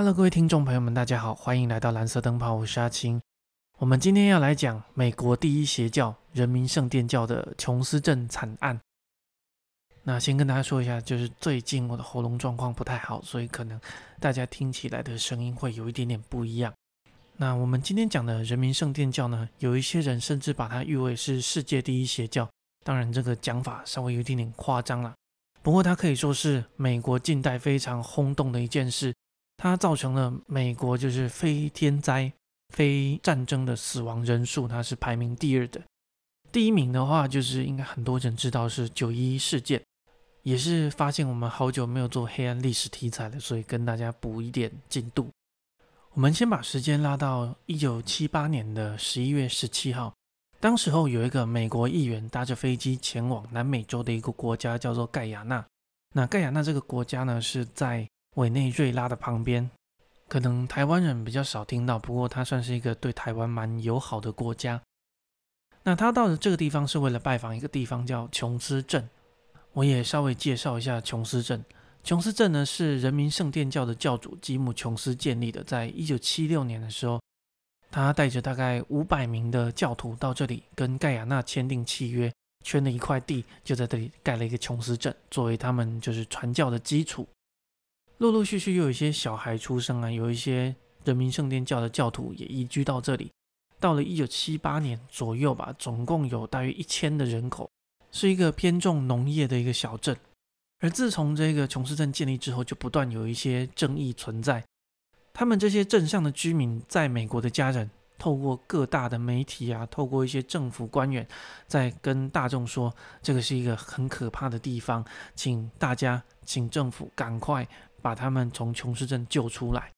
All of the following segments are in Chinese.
Hello，各位听众朋友们，大家好，欢迎来到蓝色灯泡，我是阿青。我们今天要来讲美国第一邪教人民圣殿教的琼斯镇惨案。那先跟大家说一下，就是最近我的喉咙状况不太好，所以可能大家听起来的声音会有一点点不一样。那我们今天讲的人民圣殿教呢，有一些人甚至把它誉为是世界第一邪教，当然这个讲法稍微有一点点夸张了。不过它可以说是美国近代非常轰动的一件事。它造成了美国就是非天灾、非战争的死亡人数，它是排名第二的。第一名的话，就是应该很多人知道是九一事件，也是发现我们好久没有做黑暗历史题材了，所以跟大家补一点进度。我们先把时间拉到一九七八年的十一月十七号，当时候有一个美国议员搭着飞机前往南美洲的一个国家，叫做盖亚纳。那盖亚纳这个国家呢，是在委内瑞拉的旁边，可能台湾人比较少听到，不过它算是一个对台湾蛮友好的国家。那他到的这个地方是为了拜访一个地方叫琼斯镇，我也稍微介绍一下琼斯镇。琼斯镇呢是人民圣殿教的教主吉姆琼斯建立的，在一九七六年的时候，他带着大概五百名的教徒到这里，跟盖亚纳签订契约，圈了一块地，就在这里盖了一个琼斯镇，作为他们就是传教的基础。陆陆续续又有一些小孩出生啊，有一些人民圣殿教的教徒也移居到这里。到了一九七八年左右吧，总共有大约一千的人口，是一个偏重农业的一个小镇。而自从这个琼斯镇建立之后，就不断有一些争议存在。他们这些镇上的居民，在美国的家人，透过各大的媒体啊，透过一些政府官员，在跟大众说，这个是一个很可怕的地方，请大家，请政府赶快。把他们从琼斯镇救出来。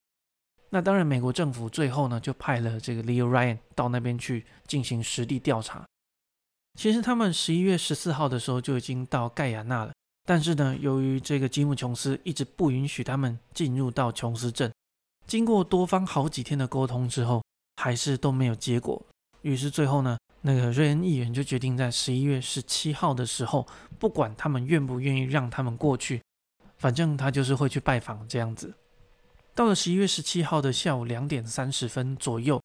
那当然，美国政府最后呢，就派了这个 Leo Ryan 到那边去进行实地调查。其实他们十一月十四号的时候就已经到盖亚纳了，但是呢，由于这个吉姆琼斯一直不允许他们进入到琼斯镇，经过多方好几天的沟通之后，还是都没有结果。于是最后呢，那个瑞恩议员就决定在十一月十七号的时候，不管他们愿不愿意让他们过去。反正他就是会去拜访这样子。到了十一月十七号的下午两点三十分左右，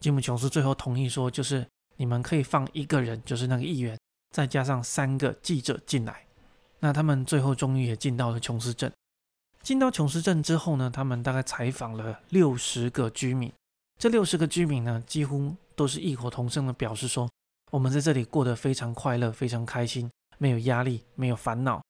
吉姆琼斯最后同意说，就是你们可以放一个人，就是那个议员，再加上三个记者进来。那他们最后终于也进到了琼斯镇。进到琼斯镇之后呢，他们大概采访了六十个居民。这六十个居民呢，几乎都是异口同声的表示说，我们在这里过得非常快乐，非常开心，没有压力，没有烦恼。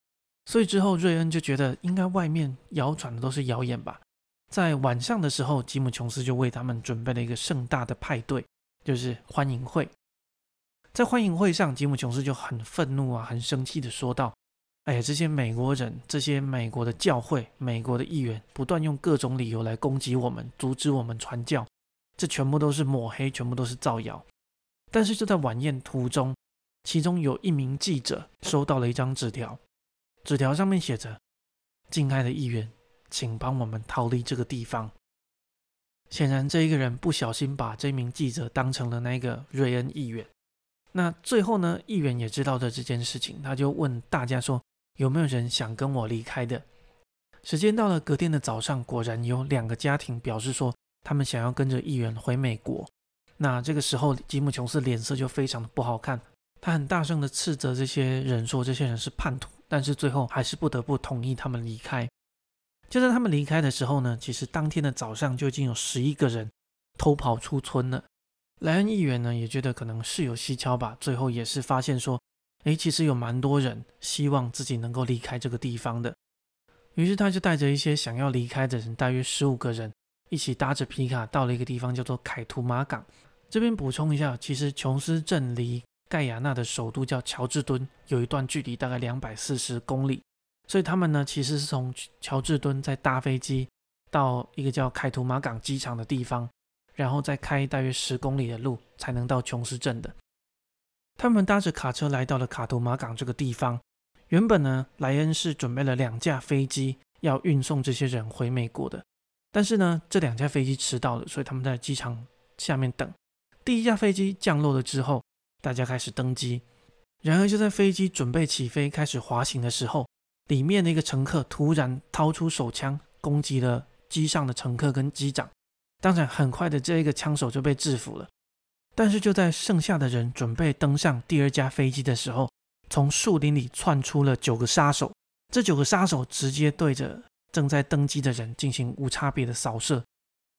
所以之后，瑞恩就觉得应该外面谣传的都是谣言吧。在晚上的时候，吉姆琼斯就为他们准备了一个盛大的派对，就是欢迎会。在欢迎会上，吉姆琼斯就很愤怒啊，很生气的说道：“哎呀，这些美国人，这些美国的教会、美国的议员，不断用各种理由来攻击我们，阻止我们传教，这全部都是抹黑，全部都是造谣。”但是就在晚宴途中，其中有一名记者收到了一张纸条。纸条上面写着：“敬爱的议员，请帮我们逃离这个地方。”显然，这一个人不小心把这名记者当成了那个瑞恩议员。那最后呢，议员也知道的这件事情，他就问大家说：“有没有人想跟我离开的？”时间到了，隔天的早上，果然有两个家庭表示说，他们想要跟着议员回美国。那这个时候，吉姆琼斯脸色就非常的不好看，他很大声的斥责这些人说：“这些人是叛徒。”但是最后还是不得不同意他们离开。就在他们离开的时候呢，其实当天的早上就已经有十一个人偷跑出村了。莱恩议员呢也觉得可能事有蹊跷吧，最后也是发现说，诶，其实有蛮多人希望自己能够离开这个地方的。于是他就带着一些想要离开的人，大约十五个人，一起搭着皮卡到了一个地方叫做凯图马港。这边补充一下，其实琼斯镇离盖亚纳的首都叫乔治敦，有一段距离大概两百四十公里，所以他们呢其实是从乔治敦再搭飞机到一个叫凯图马港机场的地方，然后再开大约十公里的路才能到琼斯镇的。他们搭着卡车来到了卡图马港这个地方。原本呢，莱恩是准备了两架飞机要运送这些人回美国的，但是呢，这两架飞机迟到了，所以他们在机场下面等。第一架飞机降落了之后。大家开始登机，然而就在飞机准备起飞、开始滑行的时候，里面的一个乘客突然掏出手枪攻击了机上的乘客跟机长。当然，很快的这一个枪手就被制服了。但是就在剩下的人准备登上第二架飞机的时候，从树林里窜出了九个杀手。这九个杀手直接对着正在登机的人进行无差别的扫射。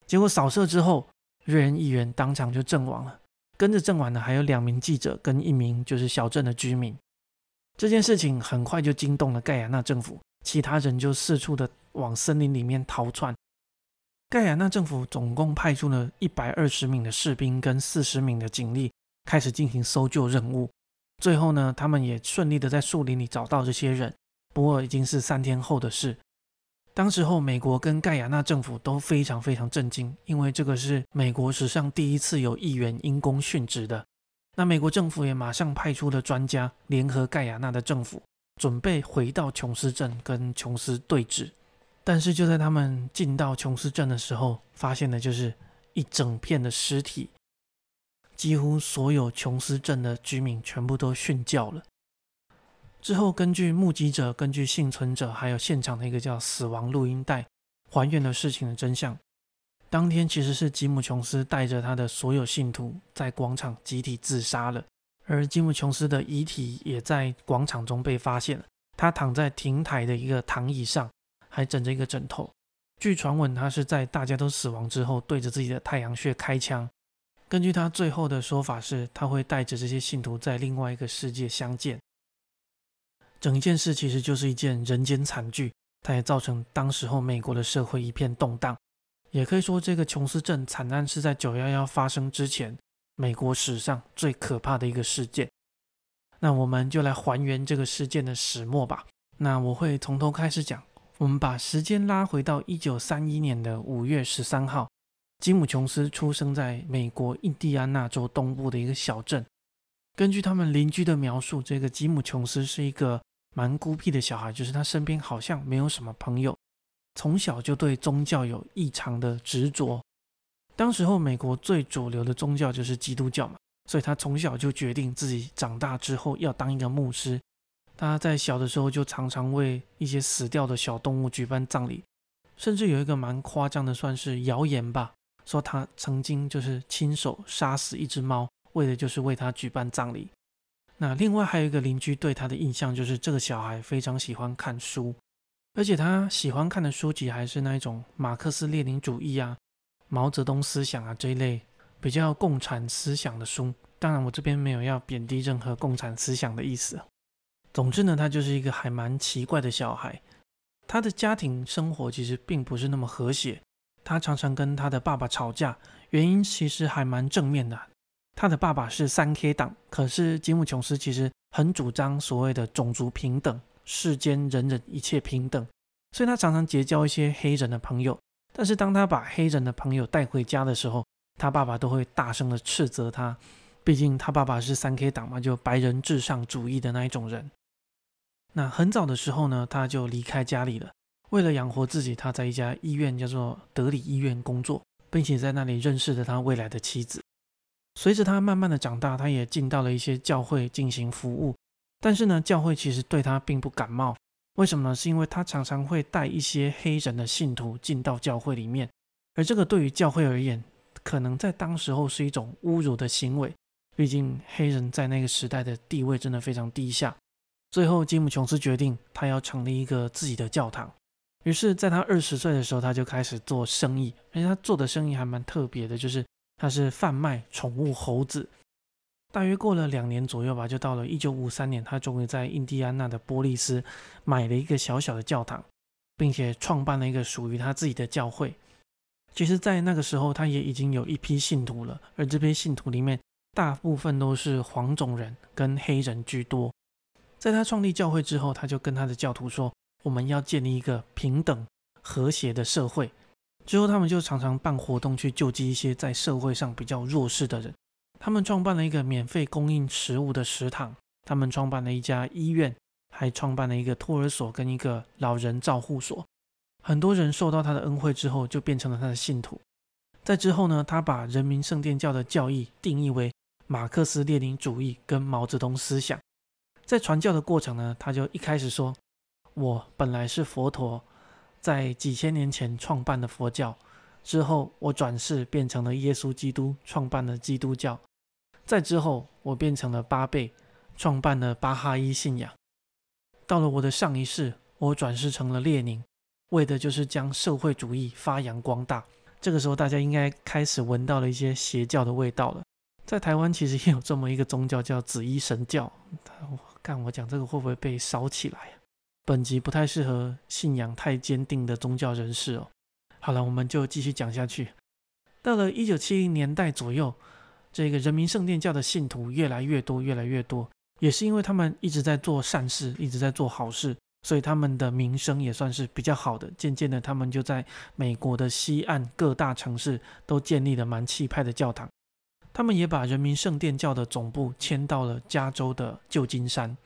结果扫射之后，瑞恩议员当场就阵亡了。跟着阵亡的还有两名记者跟一名就是小镇的居民。这件事情很快就惊动了盖亚纳政府，其他人就四处的往森林里面逃窜。盖亚纳政府总共派出了一百二十名的士兵跟四十名的警力，开始进行搜救任务。最后呢，他们也顺利的在树林里找到这些人。不过已经是三天后的事。当时候，美国跟盖亚纳政府都非常非常震惊，因为这个是美国史上第一次有议员因公殉职的。那美国政府也马上派出了专家，联合盖亚纳的政府，准备回到琼斯镇跟琼斯对峙。但是就在他们进到琼斯镇的时候，发现的就是一整片的尸体，几乎所有琼斯镇的居民全部都殉教了。之后，根据目击者、根据幸存者，还有现场的一个叫“死亡录音带”，还原了事情的真相。当天其实是吉姆·琼斯带着他的所有信徒在广场集体自杀了，而吉姆·琼斯的遗体也在广场中被发现了。他躺在亭台的一个躺椅上。还枕着一个枕头。据传闻，他是在大家都死亡之后，对着自己的太阳穴开枪。根据他最后的说法是，他会带着这些信徒在另外一个世界相见。整件事其实就是一件人间惨剧，它也造成当时候美国的社会一片动荡。也可以说，这个琼斯镇惨案是在九幺幺发生之前，美国史上最可怕的一个事件。那我们就来还原这个事件的始末吧。那我会从头开始讲。我们把时间拉回到一九三一年的五月十三号，吉姆·琼斯出生在美国印第安纳州东部的一个小镇。根据他们邻居的描述，这个吉姆·琼斯是一个蛮孤僻的小孩，就是他身边好像没有什么朋友，从小就对宗教有异常的执着。当时候美国最主流的宗教就是基督教嘛，所以他从小就决定自己长大之后要当一个牧师。他在小的时候就常常为一些死掉的小动物举办葬礼，甚至有一个蛮夸张的，算是谣言吧，说他曾经就是亲手杀死一只猫，为的就是为他举办葬礼。那另外还有一个邻居对他的印象就是这个小孩非常喜欢看书，而且他喜欢看的书籍还是那一种马克思列宁主义啊、毛泽东思想啊这一类比较共产思想的书。当然，我这边没有要贬低任何共产思想的意思。总之呢，他就是一个还蛮奇怪的小孩。他的家庭生活其实并不是那么和谐，他常常跟他的爸爸吵架，原因其实还蛮正面的。他的爸爸是三 K 党，可是吉姆·琼斯其实很主张所谓的种族平等，世间人人一切平等，所以他常常结交一些黑人的朋友。但是当他把黑人的朋友带回家的时候，他爸爸都会大声的斥责他，毕竟他爸爸是三 K 党嘛，就白人至上主义的那一种人。那很早的时候呢，他就离开家里了。为了养活自己，他在一家医院叫做德里医院工作，并且在那里认识了他未来的妻子。随着他慢慢的长大，他也进到了一些教会进行服务。但是呢，教会其实对他并不感冒。为什么呢？是因为他常常会带一些黑人的信徒进到教会里面，而这个对于教会而言，可能在当时候是一种侮辱的行为。毕竟黑人在那个时代的地位真的非常低下。最后，吉姆·琼斯决定他要成立一个自己的教堂。于是，在他二十岁的时候，他就开始做生意，而且他做的生意还蛮特别的，就是他是贩卖宠物猴子。大约过了两年左右吧，就到了一九五三年，他终于在印第安纳的波利斯买了一个小小的教堂，并且创办了一个属于他自己的教会。其实，在那个时候，他也已经有一批信徒了，而这批信徒里面大部分都是黄种人跟黑人居多。在他创立教会之后，他就跟他的教徒说：“我们要建立一个平等、和谐的社会。”之后，他们就常常办活动去救济一些在社会上比较弱势的人。他们创办了一个免费供应食物的食堂，他们创办了一家医院，还创办了一个托儿所跟一个老人照护所。很多人受到他的恩惠之后，就变成了他的信徒。在之后呢，他把人民圣殿教的教义定义为马克思列宁主义跟毛泽东思想。在传教的过程呢，他就一开始说：“我本来是佛陀，在几千年前创办的佛教。之后，我转世变成了耶稣基督，创办了基督教。再之后，我变成了巴贝，创办了巴哈伊信仰。到了我的上一世，我转世成了列宁，为的就是将社会主义发扬光大。这个时候，大家应该开始闻到了一些邪教的味道了。在台湾，其实也有这么一个宗教，叫紫衣神教。看我讲这个会不会被烧起来？本集不太适合信仰太坚定的宗教人士哦。好了，我们就继续讲下去。到了一九七零年代左右，这个人民圣殿教的信徒越来越多，越来越多，也是因为他们一直在做善事，一直在做好事，所以他们的名声也算是比较好的。渐渐的，他们就在美国的西岸各大城市都建立了蛮气派的教堂。他们也把人民圣殿教的总部迁到了加州的旧金山。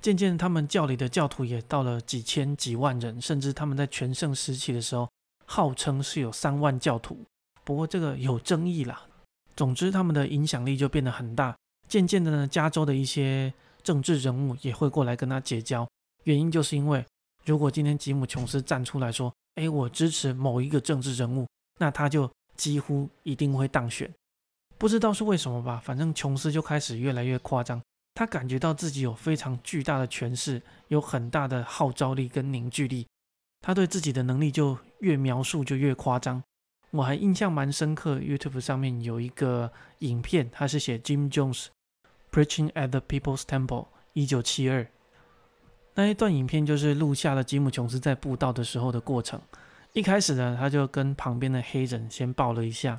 渐渐，他们教里的教徒也到了几千几万人，甚至他们在全盛时期的时候。号称是有三万教徒，不过这个有争议啦。总之，他们的影响力就变得很大。渐渐的呢，加州的一些政治人物也会过来跟他结交。原因就是因为，如果今天吉姆·琼斯站出来说：“哎，我支持某一个政治人物”，那他就几乎一定会当选。不知道是为什么吧，反正琼斯就开始越来越夸张。他感觉到自己有非常巨大的权势，有很大的号召力跟凝聚力。他对自己的能力就越描述就越夸张，我还印象蛮深刻。YouTube 上面有一个影片，他是写 Jim Jones preaching at the People's Temple，一九七二那一段影片就是录下了吉姆琼斯在布道的时候的过程。一开始呢，他就跟旁边的黑人先抱了一下，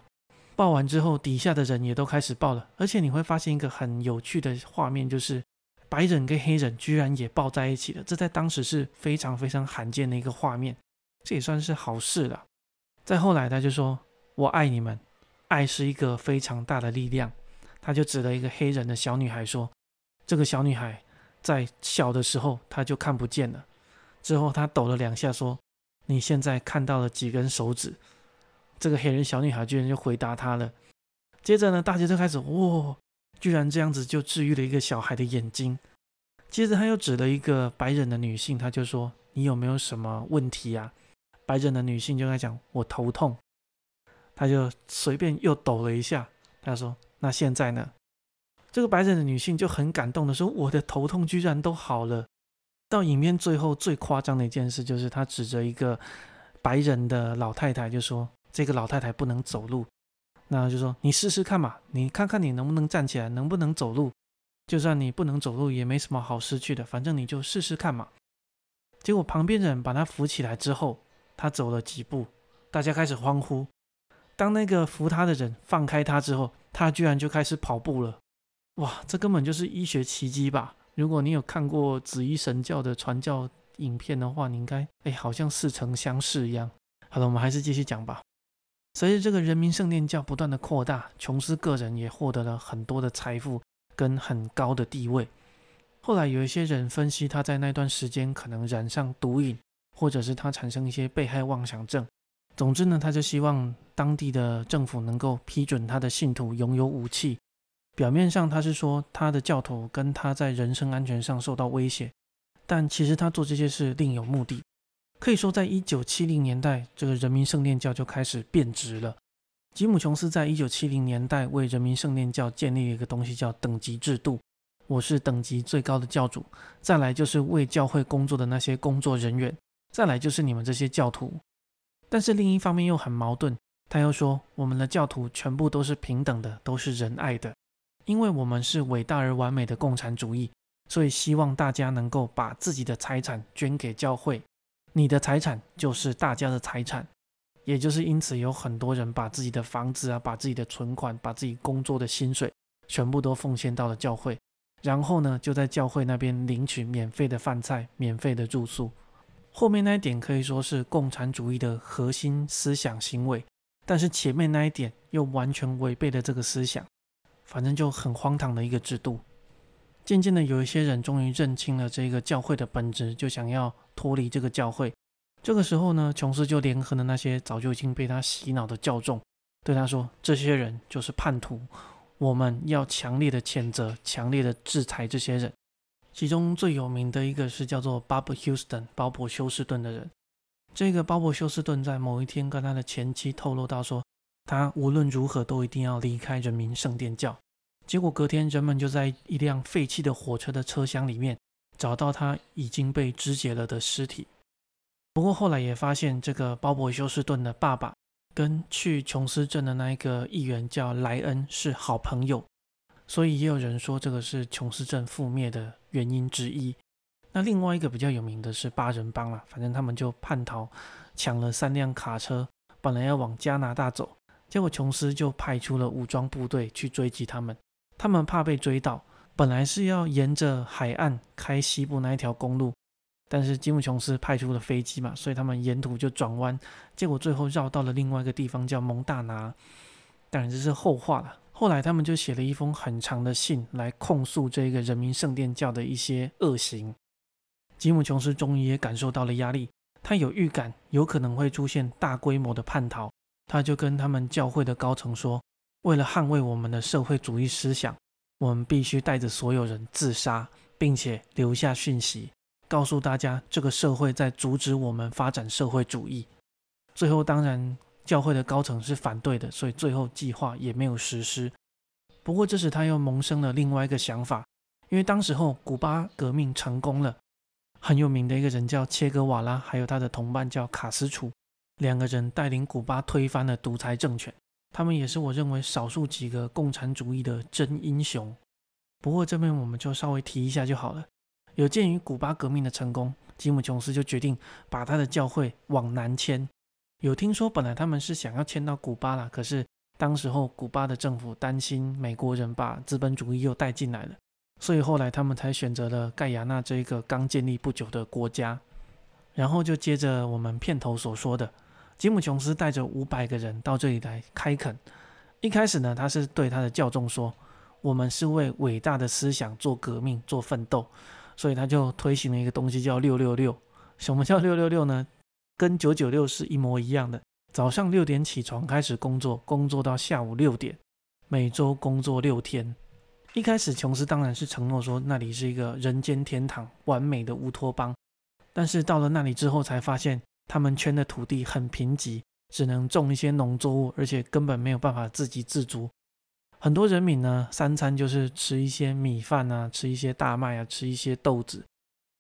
抱完之后，底下的人也都开始抱了。而且你会发现一个很有趣的画面，就是。白人跟黑人居然也抱在一起了，这在当时是非常非常罕见的一个画面，这也算是好事了。再后来，他就说：“我爱你们，爱是一个非常大的力量。”他就指了一个黑人的小女孩说：“这个小女孩在小的时候她就看不见了，之后她抖了两下说：‘你现在看到了几根手指？’这个黑人小女孩居然就回答他了。接着呢，大家就开始哇。”居然这样子就治愈了一个小孩的眼睛。接着他又指了一个白人的女性，他就说：“你有没有什么问题啊？”白人的女性就在讲：“我头痛。”他就随便又抖了一下，他说：“那现在呢？”这个白人的女性就很感动的说：“我的头痛居然都好了。”到影片最后最夸张的一件事就是，他指着一个白人的老太太就说：“这个老太太不能走路。”那就说你试试看嘛，你看看你能不能站起来，能不能走路。就算你不能走路，也没什么好失去的，反正你就试试看嘛。结果旁边人把他扶起来之后，他走了几步，大家开始欢呼。当那个扶他的人放开他之后，他居然就开始跑步了。哇，这根本就是医学奇迹吧？如果你有看过紫衣神教的传教影片的话，你应该哎，好像似曾相识一样。好了，我们还是继续讲吧。随着这个人民圣殿教不断的扩大，琼斯个人也获得了很多的财富跟很高的地位。后来有一些人分析，他在那段时间可能染上毒瘾，或者是他产生一些被害妄想症。总之呢，他就希望当地的政府能够批准他的信徒拥有武器。表面上他是说他的教徒跟他在人身安全上受到威胁，但其实他做这些事另有目的。可以说，在一九七零年代，这个人民圣殿教就开始变质了。吉姆·琼斯在一九七零年代为人民圣殿教建立了一个东西，叫等级制度。我是等级最高的教主，再来就是为教会工作的那些工作人员，再来就是你们这些教徒。但是另一方面又很矛盾，他又说我们的教徒全部都是平等的，都是仁爱的，因为我们是伟大而完美的共产主义，所以希望大家能够把自己的财产捐给教会。你的财产就是大家的财产，也就是因此有很多人把自己的房子啊、把自己的存款、把自己工作的薪水全部都奉献到了教会，然后呢就在教会那边领取免费的饭菜、免费的住宿。后面那一点可以说是共产主义的核心思想行为，但是前面那一点又完全违背了这个思想，反正就很荒唐的一个制度。渐渐的，有一些人终于认清了这个教会的本质，就想要脱离这个教会。这个时候呢，琼斯就联合了那些早就已经被他洗脑的教众，对他说：“这些人就是叛徒，我们要强烈的谴责、强烈的制裁这些人。”其中最有名的一个是叫做 Bob Houston（ 鲍勃·休斯顿）的人。这个鲍勃休斯顿在某一天跟他的前妻透露到说，他无论如何都一定要离开人民圣殿教。结果隔天，人们就在一辆废弃的火车的车厢里面找到他已经被肢解了的尸体。不过后来也发现，这个鲍勃休斯顿的爸爸跟去琼斯镇的那一个议员叫莱恩是好朋友，所以也有人说这个是琼斯镇覆灭的原因之一。那另外一个比较有名的是八人帮啊，反正他们就叛逃，抢了三辆卡车，本来要往加拿大走，结果琼斯就派出了武装部队去追击他们。他们怕被追到，本来是要沿着海岸开西部那一条公路，但是吉姆琼斯派出了飞机嘛，所以他们沿途就转弯，结果最后绕到了另外一个地方叫蒙大拿。当然这是后话了。后来他们就写了一封很长的信来控诉这个人民圣殿教的一些恶行。吉姆琼斯终于也感受到了压力，他有预感有可能会出现大规模的叛逃，他就跟他们教会的高层说。为了捍卫我们的社会主义思想，我们必须带着所有人自杀，并且留下讯息，告诉大家这个社会在阻止我们发展社会主义。最后，当然教会的高层是反对的，所以最后计划也没有实施。不过，这时他又萌生了另外一个想法，因为当时候古巴革命成功了，很有名的一个人叫切格瓦拉，还有他的同伴叫卡斯楚，两个人带领古巴推翻了独裁政权。他们也是我认为少数几个共产主义的真英雄。不过这边我们就稍微提一下就好了。有鉴于古巴革命的成功，吉姆琼斯就决定把他的教会往南迁。有听说本来他们是想要迁到古巴了，可是当时候古巴的政府担心美国人把资本主义又带进来了，所以后来他们才选择了盖亚纳这一个刚建立不久的国家。然后就接着我们片头所说的。吉姆·琼斯带着五百个人到这里来开垦。一开始呢，他是对他的教众说：“我们是为伟大的思想做革命、做奋斗。”所以他就推行了一个东西叫“六六六”。什么叫“六六六”呢？跟“九九六”是一模一样的。早上六点起床开始工作，工作到下午六点，每周工作六天。一开始，琼斯当然是承诺说那里是一个人间天堂、完美的乌托邦。但是到了那里之后，才发现。他们圈的土地很贫瘠，只能种一些农作物，而且根本没有办法自给自足。很多人民呢，三餐就是吃一些米饭啊，吃一些大麦啊，吃一些豆子。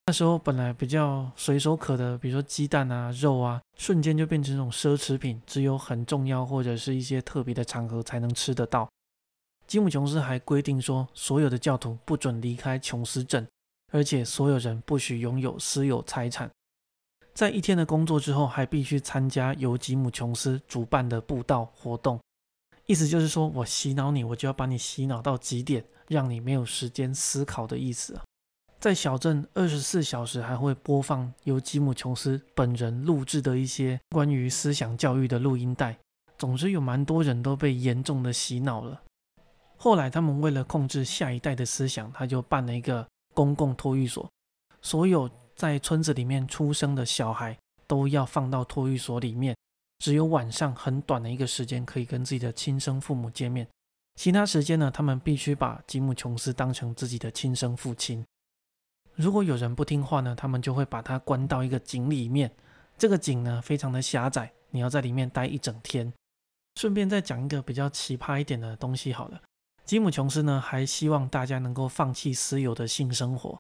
那时候本来比较随手可得，比如说鸡蛋啊、肉啊，瞬间就变成这种奢侈品，只有很重要或者是一些特别的场合才能吃得到。吉姆琼斯还规定说，所有的教徒不准离开琼斯镇，而且所有人不许拥有私有财产。在一天的工作之后，还必须参加由吉姆·琼斯主办的布道活动。意思就是说，我洗脑你，我就要把你洗脑到极点，让你没有时间思考的意思。在小镇，二十四小时还会播放由吉姆·琼斯本人录制的一些关于思想教育的录音带。总之，有蛮多人都被严重的洗脑了。后来，他们为了控制下一代的思想，他就办了一个公共托育所，所有。在村子里面出生的小孩都要放到托育所里面，只有晚上很短的一个时间可以跟自己的亲生父母见面，其他时间呢，他们必须把吉姆·琼斯当成自己的亲生父亲。如果有人不听话呢，他们就会把他关到一个井里面，这个井呢非常的狭窄，你要在里面待一整天。顺便再讲一个比较奇葩一点的东西好了，吉姆·琼斯呢还希望大家能够放弃私有的性生活。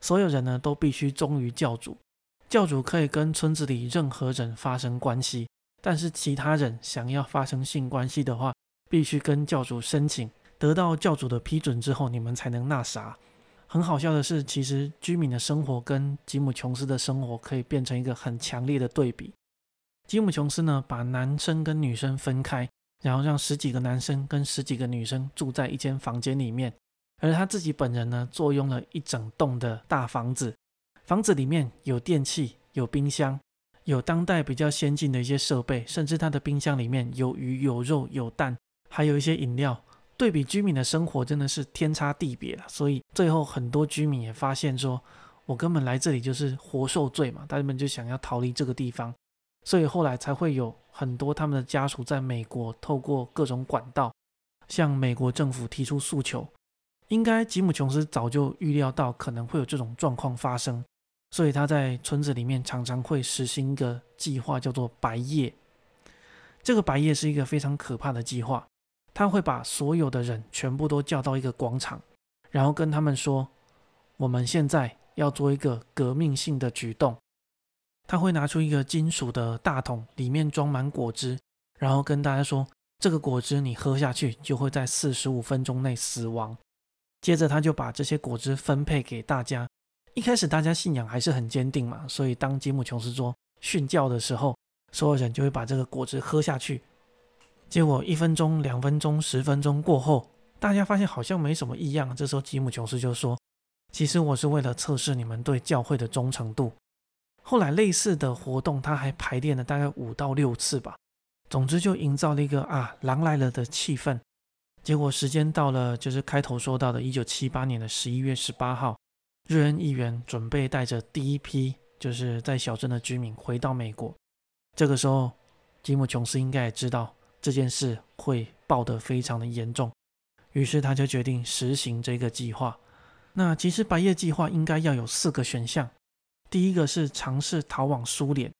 所有人呢都必须忠于教主，教主可以跟村子里任何人发生关系，但是其他人想要发生性关系的话，必须跟教主申请，得到教主的批准之后，你们才能那啥。很好笑的是，其实居民的生活跟吉姆·琼斯的生活可以变成一个很强烈的对比。吉姆·琼斯呢把男生跟女生分开，然后让十几个男生跟十几个女生住在一间房间里面。而他自己本人呢，坐拥了一整栋的大房子，房子里面有电器、有冰箱、有当代比较先进的一些设备，甚至他的冰箱里面有鱼、有肉、有蛋，还有一些饮料。对比居民的生活，真的是天差地别了。所以最后很多居民也发现说，我根本来这里就是活受罪嘛，他们就想要逃离这个地方。所以后来才会有很多他们的家属在美国透过各种管道向美国政府提出诉求。应该吉姆·琼斯早就预料到可能会有这种状况发生，所以他在村子里面常常会实行一个计划，叫做“白夜”。这个“白夜”是一个非常可怕的计划，他会把所有的人全部都叫到一个广场，然后跟他们说：“我们现在要做一个革命性的举动。”他会拿出一个金属的大桶，里面装满果汁，然后跟大家说：“这个果汁你喝下去，就会在四十五分钟内死亡。”接着他就把这些果汁分配给大家。一开始大家信仰还是很坚定嘛，所以当吉姆琼斯说训教的时候，所有人就会把这个果汁喝下去。结果一分钟、两分钟、十分钟过后，大家发现好像没什么异样。这时候吉姆琼斯就说：“其实我是为了测试你们对教会的忠诚度。”后来类似的活动他还排练了大概五到六次吧。总之就营造了一个啊狼来了的气氛。结果时间到了，就是开头说到的1978年的11月18号，瑞恩议员准备带着第一批就是在小镇的居民回到美国。这个时候，吉姆·琼斯应该也知道这件事会爆得非常的严重，于是他就决定实行这个计划。那其实白夜计划应该要有四个选项：第一个是尝试逃往苏联；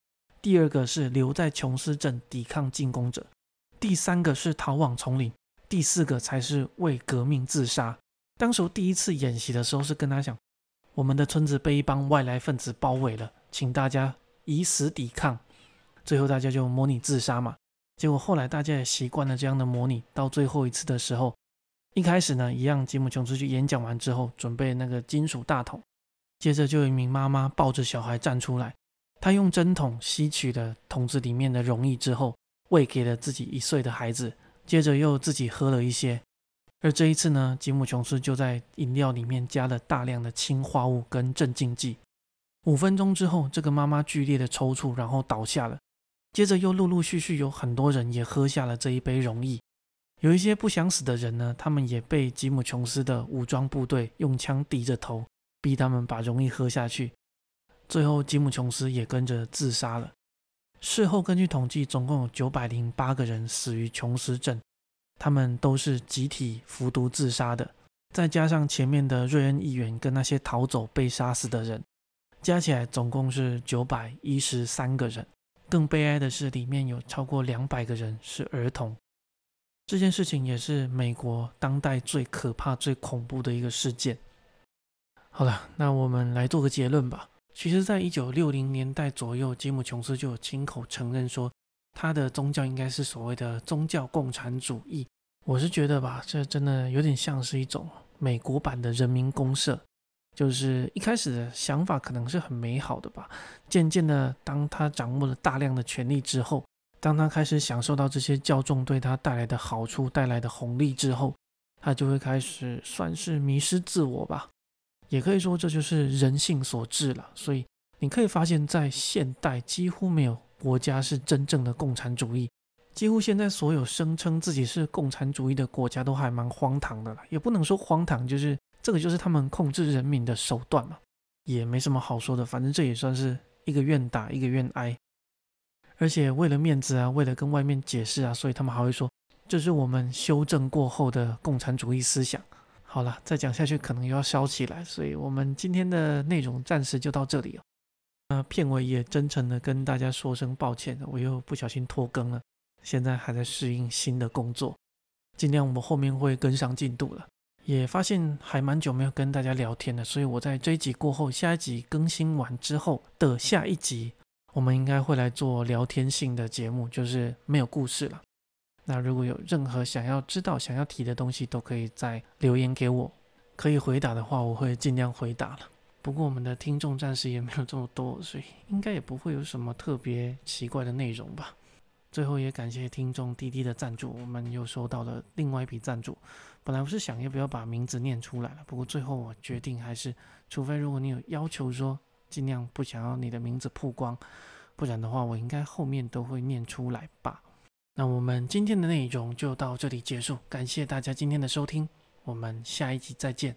第二个是留在琼斯镇抵抗进攻者；第三个是逃往丛林。第四个才是为革命自杀。当时第一次演习的时候，是跟他讲，我们的村子被一帮外来分子包围了，请大家以死抵抗。最后大家就模拟自杀嘛。结果后来大家也习惯了这样的模拟。到最后一次的时候，一开始呢，一样吉姆琼斯去演讲完之后，准备那个金属大桶，接着就有一名妈妈抱着小孩站出来，她用针筒吸取了桶子里面的溶液之后，喂给了自己一岁的孩子。接着又自己喝了一些，而这一次呢，吉姆琼斯就在饮料里面加了大量的氰化物跟镇静剂。五分钟之后，这个妈妈剧烈的抽搐，然后倒下了。接着又陆陆续续有很多人也喝下了这一杯溶液。有一些不想死的人呢，他们也被吉姆琼斯的武装部队用枪抵着头，逼他们把溶液喝下去。最后，吉姆琼斯也跟着自杀了。事后根据统计，总共有九百零八个人死于琼斯镇，他们都是集体服毒自杀的。再加上前面的瑞恩议员跟那些逃走被杀死的人，加起来总共是九百一十三个人。更悲哀的是，里面有超过两百个人是儿童。这件事情也是美国当代最可怕、最恐怖的一个事件。好了，那我们来做个结论吧。其实，在一九六零年代左右，吉姆·琼斯就有亲口承认说，他的宗教应该是所谓的宗教共产主义。我是觉得吧，这真的有点像是一种美国版的人民公社。就是一开始的想法可能是很美好的吧，渐渐的，当他掌握了大量的权力之后，当他开始享受到这些教众对他带来的好处、带来的红利之后，他就会开始算是迷失自我吧。也可以说这就是人性所致了。所以你可以发现，在现代几乎没有国家是真正的共产主义。几乎现在所有声称自己是共产主义的国家都还蛮荒唐的了。也不能说荒唐，就是这个就是他们控制人民的手段嘛，也没什么好说的。反正这也算是一个愿打一个愿挨。而且为了面子啊，为了跟外面解释啊，所以他们还会说这是我们修正过后的共产主义思想。好了，再讲下去可能又要烧起来，所以我们今天的内容暂时就到这里了。那片尾也真诚的跟大家说声抱歉，我又不小心拖更了，现在还在适应新的工作，尽量我们后面会跟上进度了。也发现还蛮久没有跟大家聊天了，所以我在这一集过后，下一集更新完之后的下一集，我们应该会来做聊天性的节目，就是没有故事了。那如果有任何想要知道、想要提的东西，都可以在留言给我。可以回答的话，我会尽量回答了。不过我们的听众暂时也没有这么多，所以应该也不会有什么特别奇怪的内容吧。最后也感谢听众滴滴的赞助，我们又收到了另外一笔赞助。本来我是想要不要把名字念出来了，不过最后我决定还是，除非如果你有要求说尽量不想要你的名字曝光，不然的话我应该后面都会念出来吧。那我们今天的内容就到这里结束，感谢大家今天的收听，我们下一集再见。